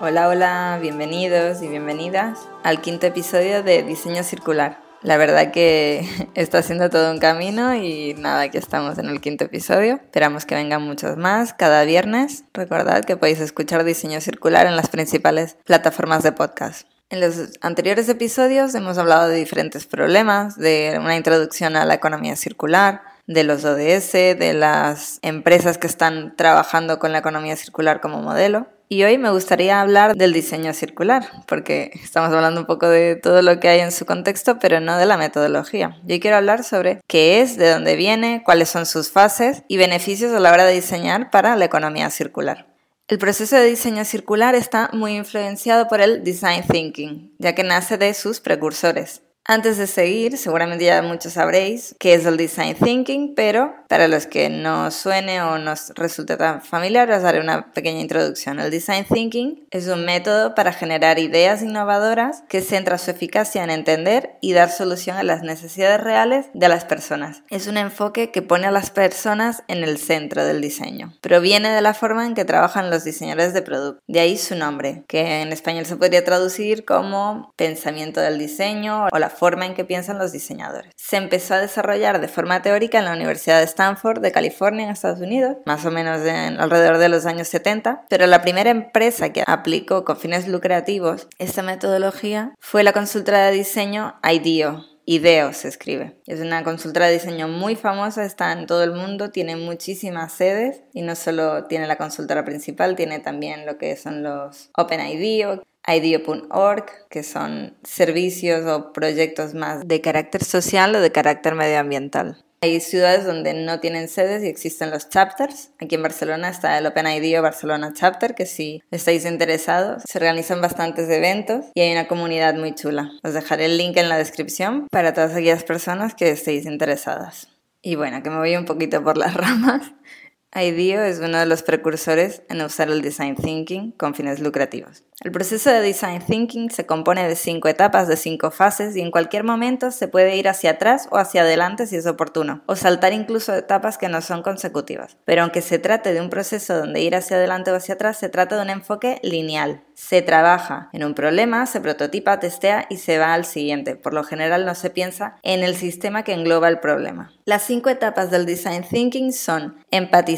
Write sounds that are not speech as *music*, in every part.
Hola, hola, bienvenidos y bienvenidas al quinto episodio de Diseño Circular. La verdad que *laughs* está siendo todo un camino y nada, aquí estamos en el quinto episodio. Esperamos que vengan muchos más cada viernes. Recordad que podéis escuchar Diseño Circular en las principales plataformas de podcast. En los anteriores episodios hemos hablado de diferentes problemas, de una introducción a la economía circular, de los ODS, de las empresas que están trabajando con la economía circular como modelo. Y hoy me gustaría hablar del diseño circular, porque estamos hablando un poco de todo lo que hay en su contexto, pero no de la metodología. Yo quiero hablar sobre qué es, de dónde viene, cuáles son sus fases y beneficios a la hora de diseñar para la economía circular. El proceso de diseño circular está muy influenciado por el design thinking, ya que nace de sus precursores. Antes de seguir, seguramente ya muchos sabréis qué es el design thinking, pero para los que no suene o nos resulte tan familiar, os daré una pequeña introducción. El design thinking es un método para generar ideas innovadoras que centra su eficacia en entender y dar solución a las necesidades reales de las personas. Es un enfoque que pone a las personas en el centro del diseño. Proviene de la forma en que trabajan los diseñadores de producto. De ahí su nombre, que en español se podría traducir como pensamiento del diseño o la forma en que piensan los diseñadores. Se empezó a desarrollar de forma teórica en la Universidad de Stanford de California en Estados Unidos, más o menos en, alrededor de los años 70, pero la primera empresa que aplicó con fines lucrativos esta metodología fue la consultora de diseño IDEO, IDEO se escribe. Es una consultora de diseño muy famosa, está en todo el mundo, tiene muchísimas sedes y no solo tiene la consultora principal, tiene también lo que son los OpenIDEO, IDEO.org, que son servicios o proyectos más de carácter social o de carácter medioambiental. Hay ciudades donde no tienen sedes y existen los chapters. Aquí en Barcelona está el OpenIDEO Barcelona Chapter, que si estáis interesados, se organizan bastantes eventos y hay una comunidad muy chula. Os dejaré el link en la descripción para todas aquellas personas que estéis interesadas. Y bueno, que me voy un poquito por las *laughs* ramas. IDEO es uno de los precursores en usar el design thinking con fines lucrativos. El proceso de design thinking se compone de cinco etapas, de cinco fases y en cualquier momento se puede ir hacia atrás o hacia adelante si es oportuno, o saltar incluso etapas que no son consecutivas. Pero aunque se trate de un proceso donde ir hacia adelante o hacia atrás, se trata de un enfoque lineal. Se trabaja en un problema, se prototipa, testea y se va al siguiente. Por lo general no se piensa en el sistema que engloba el problema. Las cinco etapas del design thinking son empatizar,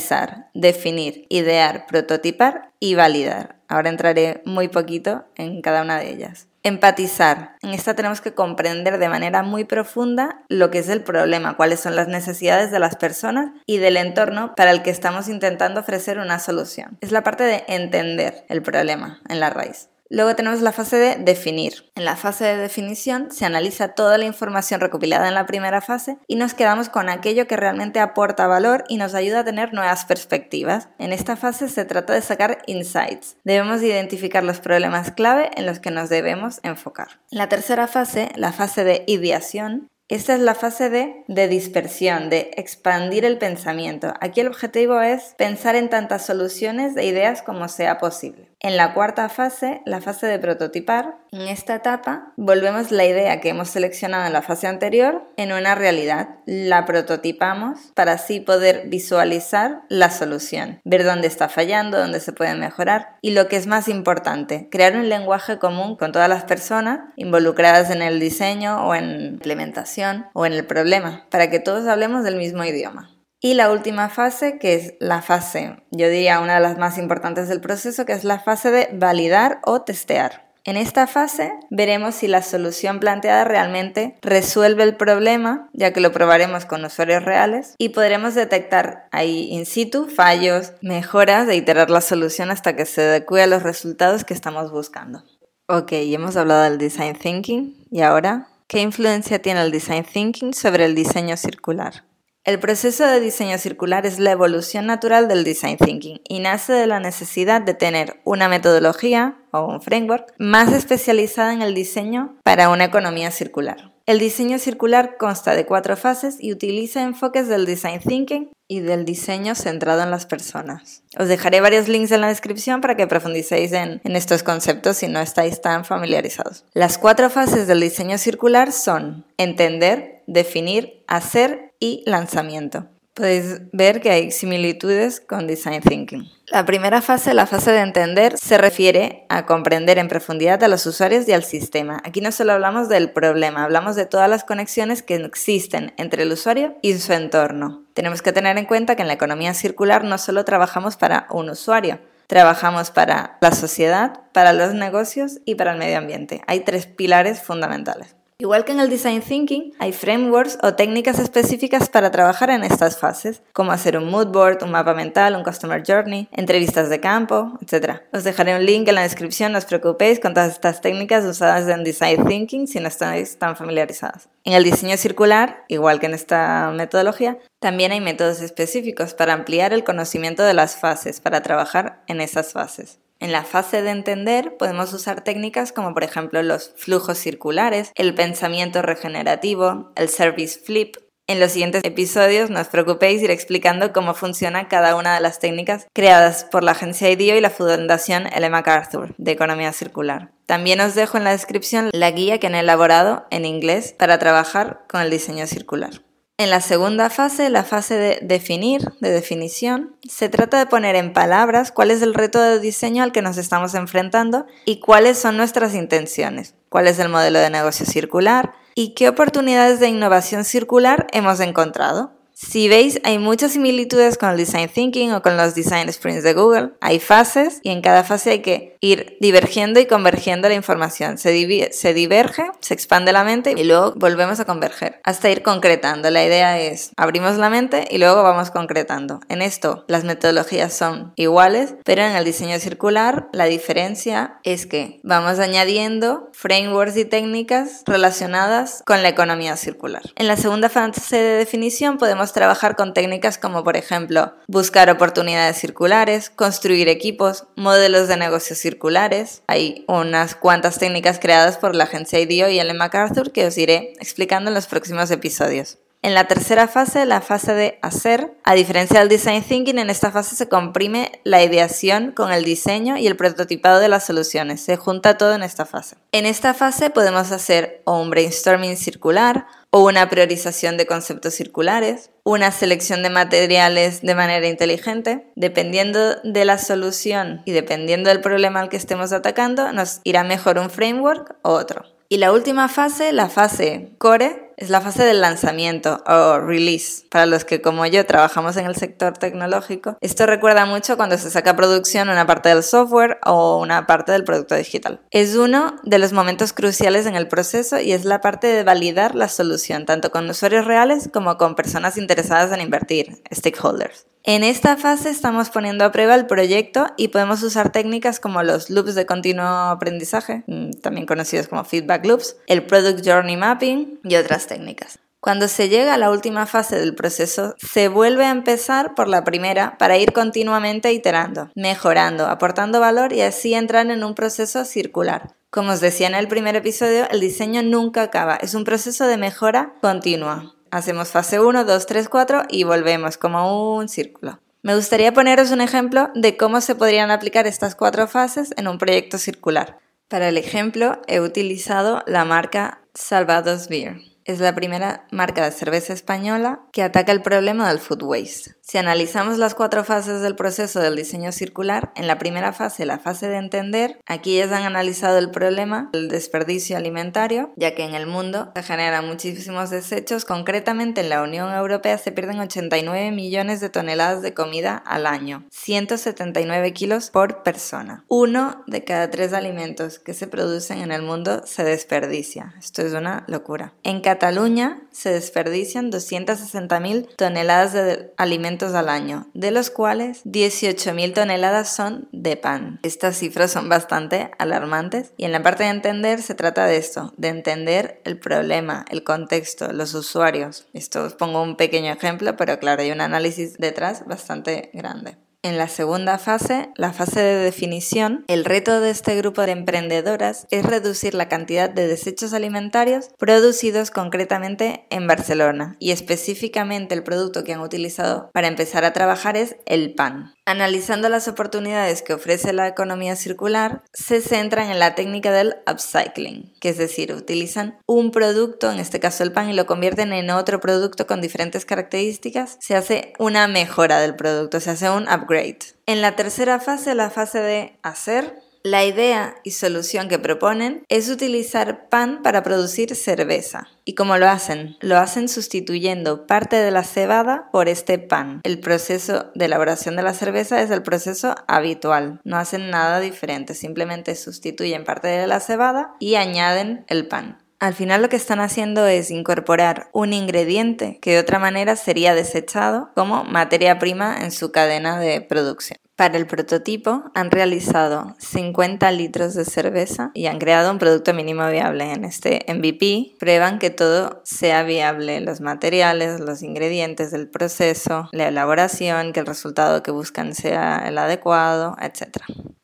definir, idear, prototipar y validar. Ahora entraré muy poquito en cada una de ellas. Empatizar. En esta tenemos que comprender de manera muy profunda lo que es el problema, cuáles son las necesidades de las personas y del entorno para el que estamos intentando ofrecer una solución. Es la parte de entender el problema en la raíz. Luego tenemos la fase de definir. En la fase de definición se analiza toda la información recopilada en la primera fase y nos quedamos con aquello que realmente aporta valor y nos ayuda a tener nuevas perspectivas. En esta fase se trata de sacar insights. Debemos identificar los problemas clave en los que nos debemos enfocar. En la tercera fase, la fase de ideación, esta es la fase de, de, dispersión, de expandir el pensamiento. Aquí el objetivo es pensar en tantas soluciones de ideas como sea posible. En la cuarta fase, la fase de prototipar, en esta etapa volvemos la idea que hemos seleccionado en la fase anterior en una realidad. La prototipamos para así poder visualizar la solución, ver dónde está fallando, dónde se puede mejorar y lo que es más importante, crear un lenguaje común con todas las personas involucradas en el diseño o en implementación o en el problema, para que todos hablemos del mismo idioma. Y la última fase, que es la fase, yo diría una de las más importantes del proceso, que es la fase de validar o testear. En esta fase veremos si la solución planteada realmente resuelve el problema, ya que lo probaremos con usuarios reales, y podremos detectar ahí in situ fallos, mejoras e iterar la solución hasta que se adecue los resultados que estamos buscando. Ok, hemos hablado del design thinking y ahora, ¿qué influencia tiene el design thinking sobre el diseño circular? El proceso de diseño circular es la evolución natural del design thinking y nace de la necesidad de tener una metodología o un framework más especializada en el diseño para una economía circular. El diseño circular consta de cuatro fases y utiliza enfoques del design thinking y del diseño centrado en las personas. Os dejaré varios links en la descripción para que profundicéis en, en, estos conceptos si no estáis tan familiarizados. Las cuatro fases del diseño circular son entender, definir, hacer y lanzamiento podéis ver que hay similitudes con Design Thinking. La primera fase, la fase de entender, se refiere a comprender en profundidad a los usuarios y al sistema. Aquí no solo hablamos del problema, hablamos de todas las conexiones que existen entre el usuario y su entorno. Tenemos que tener en cuenta que en la economía circular no solo trabajamos para un usuario, trabajamos para la sociedad, para los negocios y para el medio ambiente. Hay tres pilares fundamentales. Igual que en el Design Thinking, hay frameworks o técnicas específicas para trabajar en estas fases, como hacer un mood board, un mapa mental, un customer journey, entrevistas de campo, etc. Os dejaré un link en la descripción, no os preocupéis con todas estas técnicas usadas en Design Thinking si no estáis tan familiarizadas. En el diseño circular, igual que en esta metodología, también hay métodos específicos para ampliar el conocimiento de las fases, para trabajar en esas fases. En la fase de entender podemos usar técnicas como por ejemplo los flujos circulares, el pensamiento regenerativo, el service flip. En los siguientes episodios no os preocupéis ir explicando cómo funciona cada una de las técnicas creadas por la agencia IDEO y la Fundación L. MacArthur de Economía Circular. También os dejo en la descripción la guía que han elaborado en inglés para trabajar con el diseño circular. En la segunda fase, la fase de definir, de definición, se trata de poner en palabras cuál es el reto de diseño al que nos estamos enfrentando y cuáles son nuestras intenciones, cuál es el modelo de negocio circular y qué oportunidades de innovación circular hemos encontrado. Si veis, hay muchas similitudes con el Design Thinking o con los Design Sprints de Google. Hay fases y en cada fase hay que ir divergiendo y convergiendo la información. Se, se diverge, se expande la mente y luego volvemos a converger hasta ir concretando. La idea es abrimos la mente y luego vamos concretando. En esto las metodologías son iguales, pero en el diseño circular la diferencia es que vamos añadiendo frameworks y técnicas relacionadas con la economía circular. En la segunda fase de definición podemos trabajar con técnicas como por ejemplo buscar oportunidades circulares, construir equipos, modelos de negocios circulares. Hay unas cuantas técnicas creadas por la agencia IDEO y Ellen MacArthur que os iré explicando en los próximos episodios. En la tercera fase, la fase de hacer, a diferencia del design thinking, en esta fase se comprime la ideación con el diseño y el prototipado de las soluciones. Se junta todo en esta fase. En esta fase podemos hacer o un brainstorming circular o una priorización de conceptos circulares, una selección de materiales de manera inteligente. Dependiendo de la solución y dependiendo del problema al que estemos atacando, nos irá mejor un framework o otro. Y la última fase, la fase core, es la fase del lanzamiento o release. Para los que como yo trabajamos en el sector tecnológico, esto recuerda mucho cuando se saca a producción una parte del software o una parte del producto digital. Es uno de los momentos cruciales en el proceso y es la parte de validar la solución, tanto con usuarios reales como con personas interesadas en invertir, stakeholders. En esta fase estamos poniendo a prueba el proyecto y podemos usar técnicas como los loops de continuo aprendizaje, mm, también conocidos como feedback loops, el product journey mapping y otras técnicas. Cuando se llega a la última fase del proceso, se vuelve a empezar por la primera para ir continuamente iterando, mejorando, aportando valor y así entrar en un proceso circular. Como os decía en el primer episodio, el diseño nunca acaba, es un proceso de mejora continua. Hacemos fase 1, 2, 3, 4 y volvemos como un círculo. Me gustaría poneros un ejemplo de cómo se podrían aplicar estas cuatro fases en un proyecto circular. Para el ejemplo he utilizado la marca Salvados Beer es la primera marca de cerveza española que ataca el problema del food waste. Si analizamos las cuatro fases del proceso del diseño circular, en la primera fase, la fase de entender, aquí ya han analizado el problema del desperdicio alimentario, ya que en el mundo se generan muchísimos desechos, concretamente en la Unión Europea se pierden 89 millones de toneladas de comida al año, 179 kilos por persona. Uno de cada tres alimentos que se producen en el mundo se desperdicia. Esto es una locura. Cataluña se desperdician 260.000 toneladas de alimentos al año, de los cuales 18.000 toneladas son de pan. Estas cifras son bastante alarmantes y en la parte de entender se trata de esto, de entender el problema, el contexto, los usuarios. Esto os pongo un pequeño ejemplo, pero claro, hay un análisis detrás bastante grande. En la segunda fase, la fase de definición, el reto de este grupo de emprendedoras es reducir la cantidad de desechos alimentarios producidos concretamente en Barcelona y específicamente el producto que han utilizado para empezar a trabajar es el pan. Analizando las oportunidades que ofrece la economía circular, se centran en la técnica del upcycling, que es decir, utilizan un producto, en este caso el pan, y lo convierten en otro producto con diferentes características. Se hace una mejora del producto, se hace un upgrade. En la tercera fase, la fase de hacer, la idea y solución que proponen es utilizar pan para producir cerveza. ¿Y cómo lo hacen? Lo hacen sustituyendo parte de la cebada por este pan. El proceso de elaboración de la cerveza es el proceso habitual. No hacen nada diferente, simplemente sustituyen parte de la cebada y añaden el pan. Al final lo que están haciendo es incorporar un ingrediente que de otra manera sería desechado como materia prima en su cadena de producción. Para el prototipo han realizado 50 litros de cerveza y han creado un producto mínimo viable. En este MVP prueban que todo sea viable, los materiales, los ingredientes del proceso, la elaboración, que el resultado que buscan sea el adecuado, etc.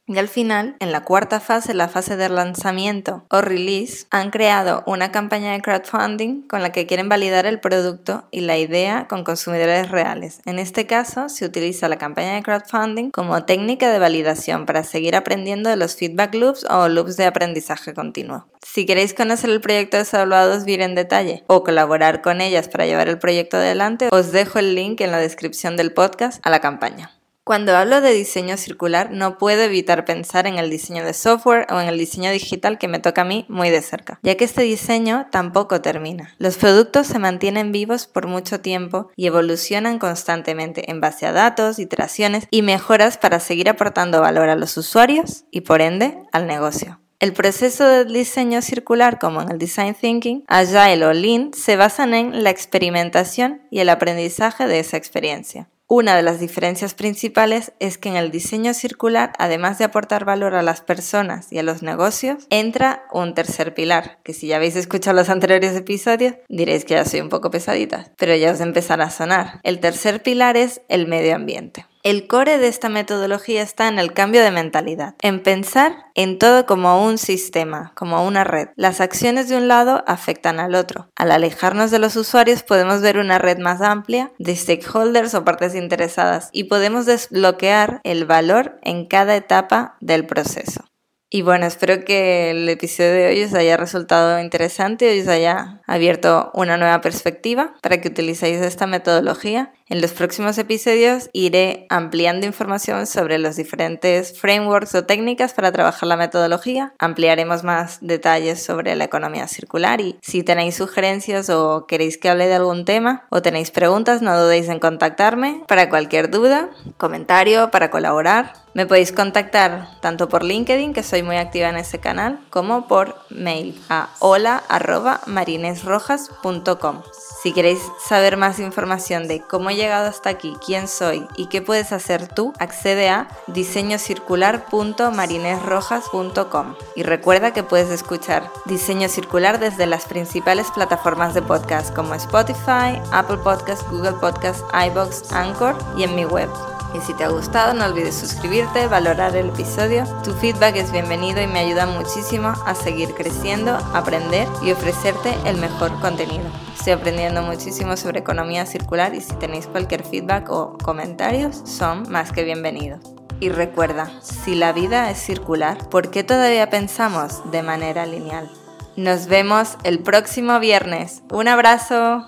Y al final, en la cuarta fase, la fase de lanzamiento o release, han creado una campaña de crowdfunding con la que quieren validar el producto y la idea con consumidores reales. En este caso, se utiliza la campaña de crowdfunding como técnica de validación para seguir aprendiendo de los feedback loops o loops de aprendizaje continuo. Si queréis conocer el proyecto de Salvados Vir en detalle o colaborar con ellas para llevar el proyecto adelante, os dejo el link en la descripción del podcast a la campaña. Cuando hablo de diseño circular, no puedo evitar pensar en el diseño de software o en el diseño digital que me toca a mí muy de cerca, ya que este diseño tampoco termina. Los productos se mantienen vivos por mucho tiempo y evolucionan constantemente en base a datos, iteraciones y mejoras para seguir aportando valor a los usuarios y por ende al negocio. El proceso de diseño circular, como en el design thinking, agile o lean, se basan en la experimentación y el aprendizaje de esa experiencia. Una de las diferencias principales es que en el diseño circular, además de aportar valor a las personas y a los negocios, entra un tercer pilar, que si ya habéis escuchado los anteriores episodios, diréis que ya soy un poco pesadita, pero ya os empezará a sonar. El tercer pilar es el medio ambiente. El core de esta metodología está en el cambio de mentalidad, en pensar en todo como un sistema, como una red. Las acciones de un lado afectan al otro. Al alejarnos de los usuarios podemos ver una red más amplia de stakeholders o partes interesadas y podemos desbloquear el valor en cada etapa del proceso. Y bueno, espero que el episodio de hoy os haya resultado interesante y os haya abierto una nueva perspectiva para que utilicéis esta metodología. En los próximos episodios iré ampliando información sobre los diferentes frameworks o técnicas para trabajar la metodología. Ampliaremos más detalles sobre la economía circular y si tenéis sugerencias o queréis que hable de algún tema o tenéis preguntas, no dudéis en contactarme para cualquier duda, comentario, para colaborar. Me podéis contactar tanto por LinkedIn, que soy muy activa en ese canal, como por mail a hola.marinesrojas.com. Si queréis saber más información de cómo llegado hasta aquí, quién soy y qué puedes hacer tú, accede a diseñocircular.marinesrojas.com. Y recuerda que puedes escuchar Diseño Circular desde las principales plataformas de podcast como Spotify, Apple Podcasts, Google Podcasts, iBox, Anchor y en mi web y si te ha gustado, no olvides suscribirte, valorar el episodio. Tu feedback es bienvenido y me ayuda muchísimo a seguir creciendo, aprender y ofrecerte el mejor contenido. Estoy aprendiendo muchísimo sobre economía circular y si tenéis cualquier feedback o comentarios, son más que bienvenidos. Y recuerda, si la vida es circular, ¿por qué todavía pensamos de manera lineal? Nos vemos el próximo viernes. Un abrazo.